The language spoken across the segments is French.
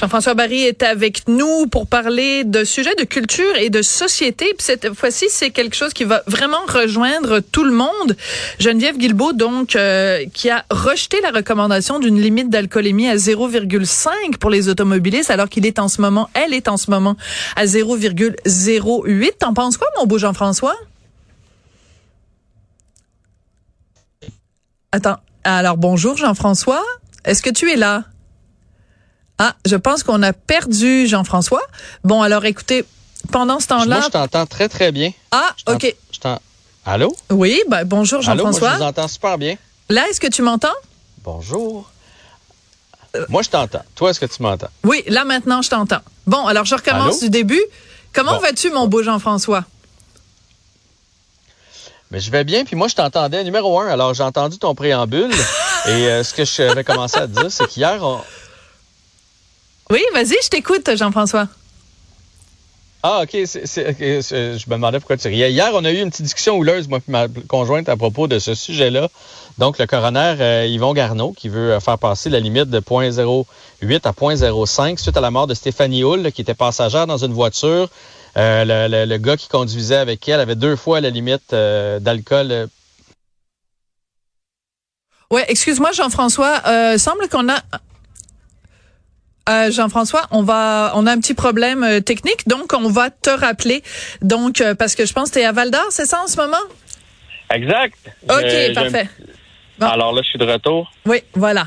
Jean-François Barry est avec nous pour parler de sujets de culture et de société. Puis cette fois-ci, c'est quelque chose qui va vraiment rejoindre tout le monde. Geneviève Guilbeault, donc, euh, qui a rejeté la recommandation d'une limite d'alcoolémie à 0,5 pour les automobilistes, alors qu'il est en ce moment, elle est en ce moment à 0,08. T'en penses quoi, mon beau Jean-François? Attends. Alors, bonjour, Jean-François. Est-ce que tu es là? Ah, je pense qu'on a perdu Jean-François. Bon, alors écoutez, pendant ce temps-là. Moi, je t'entends très, très bien. Ah, OK. Allô? Oui, ben, bonjour Jean-François. Allô, moi, je vous entends super bien. Là, est-ce que tu m'entends? Bonjour. moi, je t'entends. Toi, est-ce que tu m'entends? Oui, là, maintenant, je t'entends. Bon, alors, je recommence du début. Comment vas-tu, mon beau Jean-François? Mais je vais bien, puis moi, je t'entendais numéro un. Alors, j'ai entendu ton préambule. et euh, ce que je vais commencer à te dire, c'est qu'hier, on, oui, vas-y, je t'écoute, Jean-François. Ah, OK. je me demandais pourquoi tu riais. Hier, on a eu une petite discussion houleuse, moi et ma conjointe, à propos de ce sujet-là. Donc, le coroner euh, Yvon Garneau, qui veut euh, faire passer la limite de 0.08 à 0.05 suite à la mort de Stéphanie Hull, qui était passagère dans une voiture. Euh, le, gars qui conduisait avec elle avait deux fois la limite d'alcool. Ouais, excuse-moi, Jean-François. semble qu'on a euh, Jean-François, on va, on a un petit problème euh, technique, donc on va te rappeler. Donc, euh, parce que je pense que tu es à Val d'Or, c'est ça en ce moment? Exact. OK, parfait. Alors là, je suis de retour. Oui, voilà.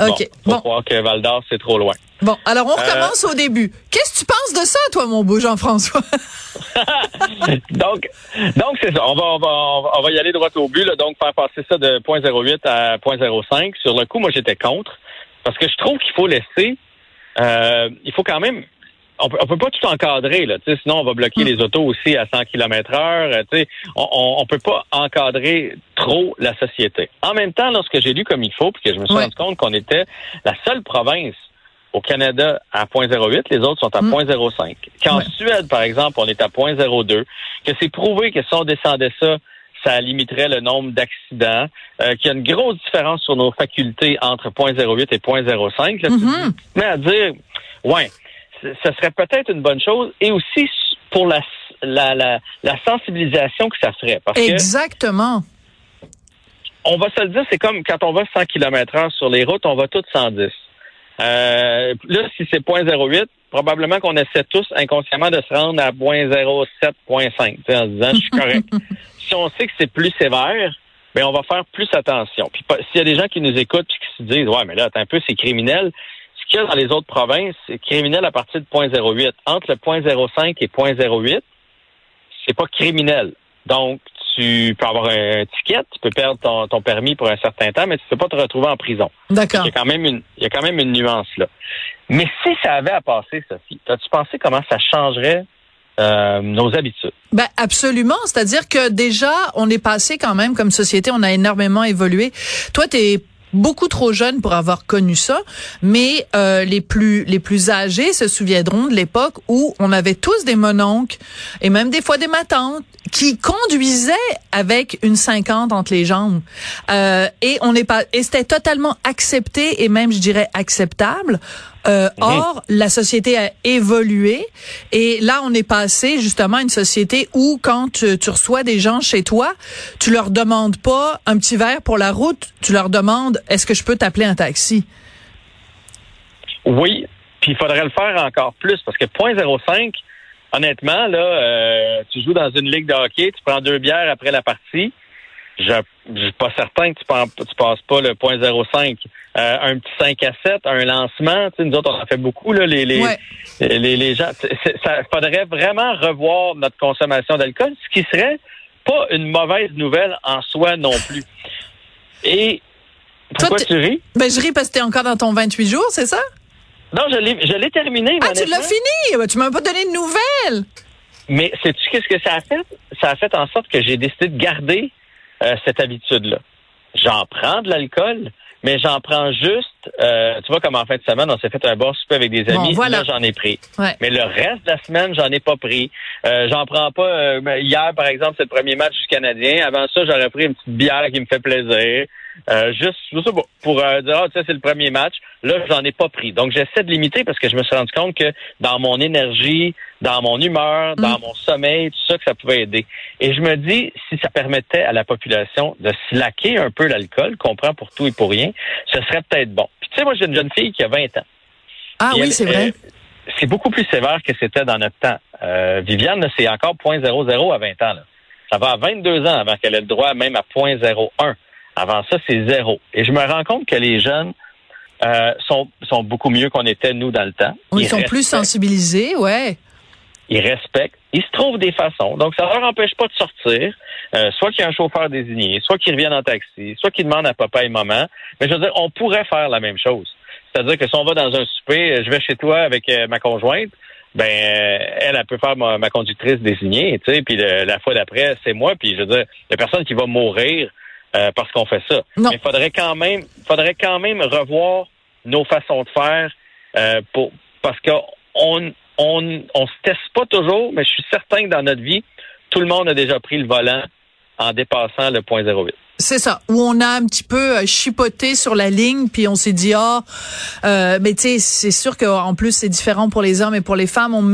OK. Bon, croire que Val d'Or, c'est trop loin. Bon, alors on recommence au début. Qu'est-ce que tu penses de ça, toi, mon beau Jean-François? donc, donc c'est ça. On va, on va, on va y aller droit au but. Là. Donc, faire passer ça de 0.08 à 0.05. Sur le coup, moi, j'étais contre. Parce que je trouve qu'il faut laisser euh, il faut quand même on peut, peut pas tout encadrer là, sinon on va bloquer hmm. les autos aussi à 100 km heure. On, on, peut pas encadrer trop la société. En même temps, lorsque j'ai lu comme il faut, puis que je me suis rendu compte qu'on était la seule province au Canada à 0.08, les autres sont à 0.05. Hmm. Qu'en Suède, par exemple, on est à 0.02, que c'est prouvé que si on descendait ça, ça limiterait le nombre d'accidents, euh, qu'il y a une grosse différence sur nos facultés entre 0.08 et 0.05. Mm Mais à dire, ouais, ce serait peut-être une bonne chose, et aussi pour la, la, la, la sensibilisation que ça ferait. Parce Exactement. on va se le dire, c'est comme quand on va 100 km heure sur les routes, on va tous 110. Euh, là, si c'est 0.08, probablement qu'on essaie tous inconsciemment de se rendre à 0.07, 0.5, en se disant, je suis correct. si on sait que c'est plus sévère, ben on va faire plus attention. Puis s'il y a des gens qui nous écoutent et qui se disent ouais mais là attends un peu c'est criminel, ce qu'il y a dans les autres provinces c'est criminel à partir de 0.08. Entre le 0.05 et 0.08, c'est pas criminel. Donc tu peux avoir un ticket, tu peux perdre ton, ton, permis pour un certain temps, mais tu peux pas te retrouver en prison. D'accord. Il y a quand même une, il y a quand même une nuance là. Mais si ça avait à passer, Sophie, as-tu pensé comment ça changerait euh, nos habitudes. Ben absolument, c'est-à-dire que déjà on est passé quand même comme société, on a énormément évolué. Toi tu es beaucoup trop jeune pour avoir connu ça, mais euh, les plus les plus âgés se souviendront de l'époque où on avait tous des mononcles et même des fois des matantes qui conduisaient avec une 50 entre les jambes euh, et on n'est pas et c'était totalement accepté et même je dirais acceptable. Euh, Or, la société a évolué et là, on est passé justement à une société où quand tu, tu, reçois des gens chez toi, tu leur demandes pas un petit verre pour la route, tu leur demandes est-ce que je peux t'appeler un taxi? Oui, puis il faudrait le faire encore plus parce que 0.05, honnêtement, là, euh, tu joues dans une ligue de hockey, tu prends deux bières après la partie. Je ne suis pas certain que tu, ne passes pas le 0.05. Euh, un petit 5 à 7, un lancement, tu sais, nous autres, on en fait beaucoup, là, les, les, les, les, gens. Ça faudrait vraiment revoir notre consommation d'alcool, ce qui serait pas une mauvaise nouvelle en soi non plus. Et pourquoi tu ris? Ben, je ris parce que tu es encore dans ton 28 jours, c'est ça? Non, je l'ai, je l'ai terminé. Ah, tu l'as fini? Ben, tu m'as pas donné de nouvelles. mais sais-tu qu'est-ce que ça a fait? Ça a fait en sorte que j'ai décidé de garder euh, cette habitude-là. J'en prends de l'alcool, mais j'en prends juste, euh, tu vois, comme en fin de semaine, on s'est fait un bon souper avec des amis, là, j'en ai pris. Mais le reste de la semaine, j'en ai pas pris. Euh, j'en prends pas. Euh, hier, par exemple, c'est le premier match du Canadien. Avant ça, j'aurais pris une petite bière qui me fait plaisir. Euh, juste, pour euh, dire, ah, tu sais, c'est le premier match. Là, j'en ai pas pris. Donc, j'essaie de limiter parce que je me suis rendu compte que dans mon énergie, dans mon humeur, dans mm. mon sommeil, tout ça, que ça pouvait aider. Et je me dis, si ça permettait à la population de slacker un peu l'alcool qu'on prend pour tout et pour rien, ce serait peut-être bon. Puis, tu sais, moi, j'ai une jeune fille qui a 20 ans. Ah oui, c'est vrai. c'est beaucoup plus sévère que c'était dans notre temps. Euh, Viviane, c'est encore 0.00 à 20 ans. Là. Ça va à 22 ans avant qu'elle ait le droit même à 0.01. Avant ça, c'est zéro. Et je me rends compte que les jeunes euh, sont, sont beaucoup mieux qu'on était, nous, dans le temps. ils, sont plus sensibilisés, ouais. Ils respectent. Ils se trouvent des façons. Donc, ça leur empêche pas de sortir. Euh, soit qu'il y a un chauffeur désigné, soit qu'ils reviennent en taxi, soit qu'ils demandent à papa et maman. Mais je veux dire, on pourrait faire la même chose. C'est-à-dire que si on va dans un souper, je vais chez toi avec euh, ma conjointe, ben elle, elle peut faire ma, conductrice désignée, tu sais, puis la fois d'après, c'est moi, puis je veux dire, il y a personne qui va mourir euh, parce qu'on fait ça. Mais il faudrait quand même, faudrait quand même revoir nos façons de faire euh, pour parce qu'on on, on, on se teste pas toujours, mais je suis certain que dans notre vie, tout le monde a déjà pris le volant en dépassant le point 08. C'est ça, où on a un petit peu euh, chipoté sur la ligne, puis on s'est dit ah, euh, mais tu sais, c'est sûr qu'en plus c'est différent pour les hommes et pour les femmes, on,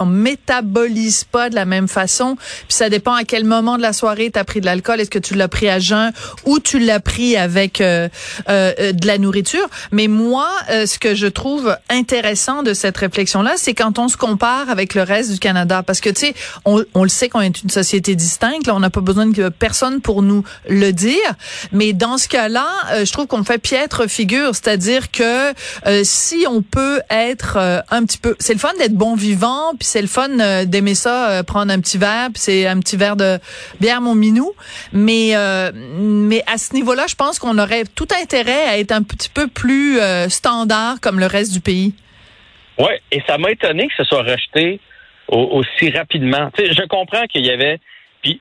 on métabolise pas de la même façon, puis ça dépend à quel moment de la soirée tu as pris de l'alcool, est-ce que tu l'as pris à jeun ou tu l'as pris avec euh, euh, de la nourriture. Mais moi, ce que je trouve intéressant de cette réflexion-là, c'est quand on se compare avec le reste du Canada, parce que tu sais, on, on, le sait qu'on est une société distincte, là, on n'a pas besoin de personne pour nous le dire. Mais dans ce cas-là, euh, je trouve qu'on fait piètre figure, c'est-à-dire que euh, si on peut être euh, un petit peu, c'est le fun d'être bon vivant, puis c'est le fun d'aimer ça, prendre un petit verre, puis c'est un petit verre de bière mon minou. Mais mais à ce niveau-là, je pense qu'on aurait tout intérêt à être un petit peu plus standard comme le reste du pays. Oui, et ça m'a étonné que ce soit rejeté aussi rapidement. je comprends qu'il y avait, puis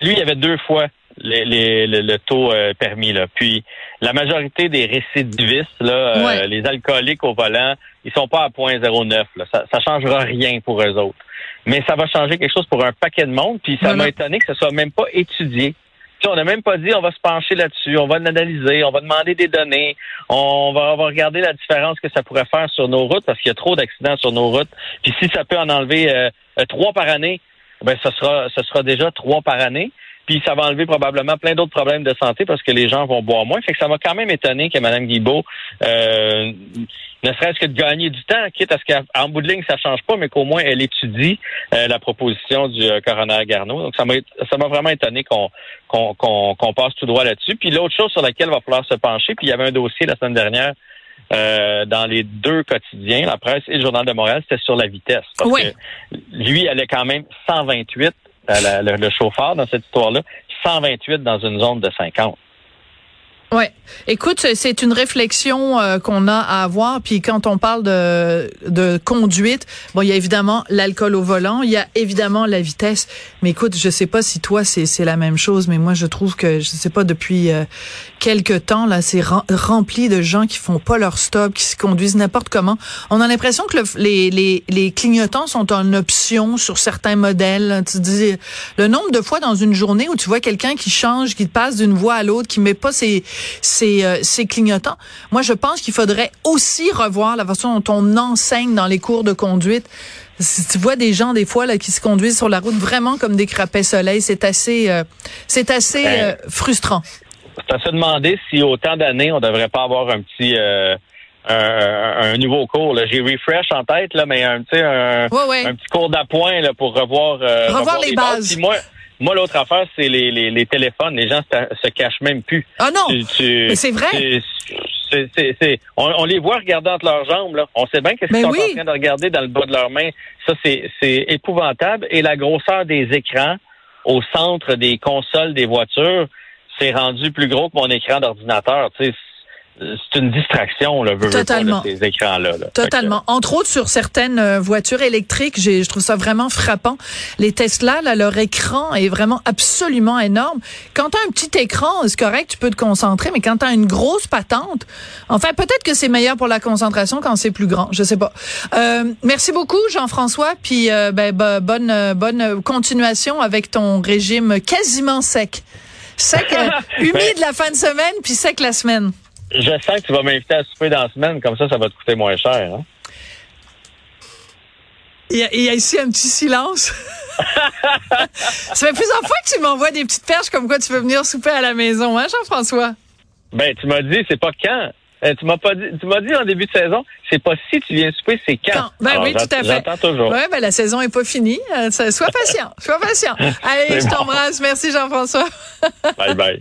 lui, il y avait deux fois les, le, taux euh, permis. Là. Puis la majorité des récidivistes, là, euh, les alcooliques au volant, ils sont pas à 0.09. Ça, ça changera rien pour eux autres. Mais ça va changer quelque chose pour un paquet de monde. Puis ça m'a étonné que ce soit même pas étudié. on n'a même pas dit on va se pencher là-dessus, on va l'analyser, on va demander des données, on va, on va regarder la différence que ça pourrait faire sur nos routes parce qu'il y a trop d'accidents sur nos routes. Puis si ça peut en enlever euh, trois par année, ben ce sera ce sera déjà trois par année. Puis ça va enlever probablement plein d'autres problèmes de santé parce que les gens vont boire moins. Fait que ça m'a quand même étonné que Mme Guibault, euh, ne serait-ce que de gagner du temps, quitte à ce qu'en bout de ligne, ça change pas, mais qu'au moins elle étudie euh, la proposition du euh, coroner Garneau. Donc ça m'a ça m'a vraiment étonné qu'on qu'on passe tout droit là-dessus. Puis l'autre chose sur laquelle il va falloir se pencher, puis il y avait un dossier la semaine dernière euh, dans les deux quotidiens, la presse et le Journal de Montréal, c'était sur la vitesse. Parce que lui, elle est quand même 128 le, le, chauffeur dans cette histoire-là, 128 dans une zone de 50. Ouais. Écoute, c'est une réflexion euh, qu'on a à avoir. Puis quand on parle de, de conduite, bon, il y a évidemment l'alcool au volant, il y a évidemment la vitesse. Mais écoute, je sais pas si toi c'est la même chose, mais moi je trouve que je sais pas depuis euh, quelques temps là, c'est rempli de gens qui font pas leur stop, qui se conduisent n'importe comment. On a l'impression que le, les, les, les clignotants sont en option sur certains modèles. Tu dis le nombre de fois dans une journée où tu vois quelqu'un qui change, qui passe d'une voie à l'autre, qui met pas ses c'est euh, c'est clignotant. Moi, je pense qu'il faudrait aussi revoir la façon dont on enseigne dans les cours de conduite. Si tu vois des gens des fois là qui se conduisent sur la route vraiment comme des crapets soleil, c'est assez euh, c'est assez ben, euh, frustrant. C'est à se demander si autant d'années on devrait pas avoir un petit un, nouveau cours. J'ai refresh en tête là, mais un, un, un petit cours d'appoint pour revoir revoir, les, bases. Moi, l'autre affaire, c'est les, les, les, téléphones. Les gens se, cachent même plus. Ah non! Mais c'est vrai! on, les voit regarder entre leurs jambes. Là. On sait bien qu'est-ce qu'ils sont en train de regarder dans le bas de leurs mains. Ça, c'est épouvantable. Et la grosseur des écrans au centre des consoles des voitures, c'est rendu plus gros que mon écran d'ordinateur. C'est une distraction, là, veux, Totalement. Veux pas, là, ces écrans-là. là. Totalement. Que, Entre autres sur certaines euh, voitures électriques, j'ai, je trouve ça vraiment frappant. Les Tesla, là, leur écran est vraiment absolument énorme. Quand tu as un petit écran, c'est correct, tu peux te concentrer, mais quand tu as une grosse patente, enfin peut-être que c'est meilleur pour la concentration quand c'est plus grand, je sais pas. Euh, merci beaucoup Jean-François, puis euh, ben, bah, bonne euh, bonne continuation avec ton régime quasiment sec. Sec, euh, humide la fin de semaine, puis sec la semaine. Je sens que tu vas m'inviter à souper dans la semaine, comme ça, ça va te coûter moins cher. Hein? Il y, a, il y a ici un petit silence. ça fait plusieurs fois que tu m'envoies des petites perches comme quoi tu veux venir souper à la maison, hein, Jean-François? Ben, tu m'as dit, c'est pas quand. Euh, tu m'as pas dit, tu m'as dit en début de saison, c'est pas si tu viens souper, c'est quand. Quand? Ben Alors, oui, tout à fait. J'attends toujours. Ouais, ben la saison est pas finie. Euh, sois patient, sois patient. Allez, je bon. t'embrasse. Merci Jean-François. Bye bye.